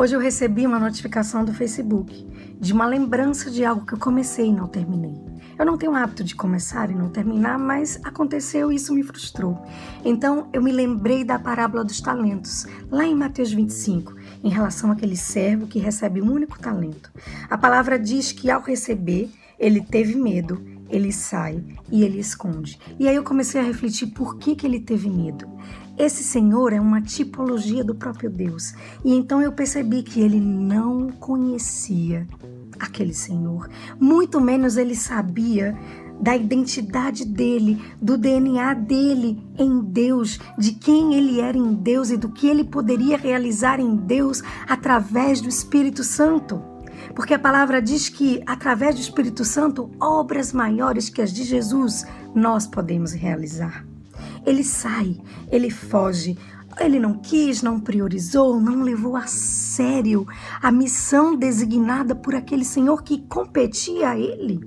Hoje eu recebi uma notificação do Facebook de uma lembrança de algo que eu comecei e não terminei. Eu não tenho hábito de começar e não terminar, mas aconteceu e isso me frustrou. Então eu me lembrei da parábola dos talentos, lá em Mateus 25, em relação àquele servo que recebe um único talento. A palavra diz que ao receber, ele teve medo, ele sai e ele esconde. E aí eu comecei a refletir por que, que ele teve medo. Esse Senhor é uma tipologia do próprio Deus. E então eu percebi que ele não conhecia aquele Senhor, muito menos ele sabia da identidade dele, do DNA dele em Deus, de quem ele era em Deus e do que ele poderia realizar em Deus através do Espírito Santo. Porque a palavra diz que através do Espírito Santo, obras maiores que as de Jesus nós podemos realizar. Ele sai, ele foge. Ele não quis, não priorizou, não levou a sério a missão designada por aquele Senhor que competia a ele.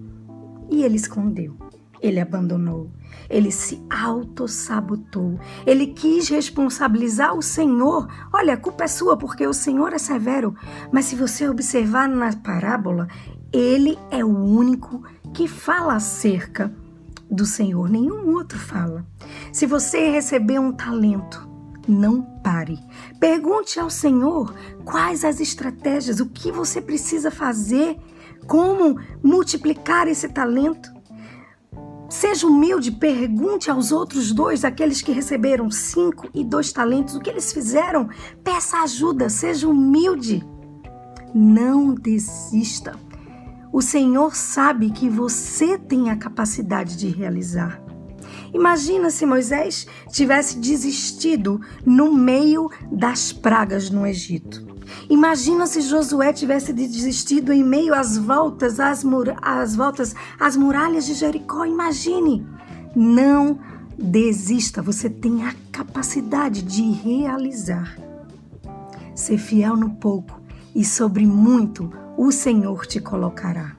E ele escondeu, ele abandonou, ele se autossabotou, ele quis responsabilizar o Senhor. Olha, a culpa é sua porque o Senhor é severo. Mas se você observar na parábola, ele é o único que fala acerca do Senhor, nenhum outro fala. Se você receber um talento, não pare. Pergunte ao Senhor quais as estratégias, o que você precisa fazer, como multiplicar esse talento. Seja humilde, pergunte aos outros dois, aqueles que receberam cinco e dois talentos, o que eles fizeram. Peça ajuda, seja humilde. Não desista. O Senhor sabe que você tem a capacidade de realizar. Imagina se Moisés tivesse desistido no meio das pragas no Egito. Imagina se Josué tivesse desistido em meio às voltas às, às voltas às muralhas de Jericó. Imagine. Não desista, você tem a capacidade de realizar. Ser fiel no pouco e sobre muito o Senhor te colocará.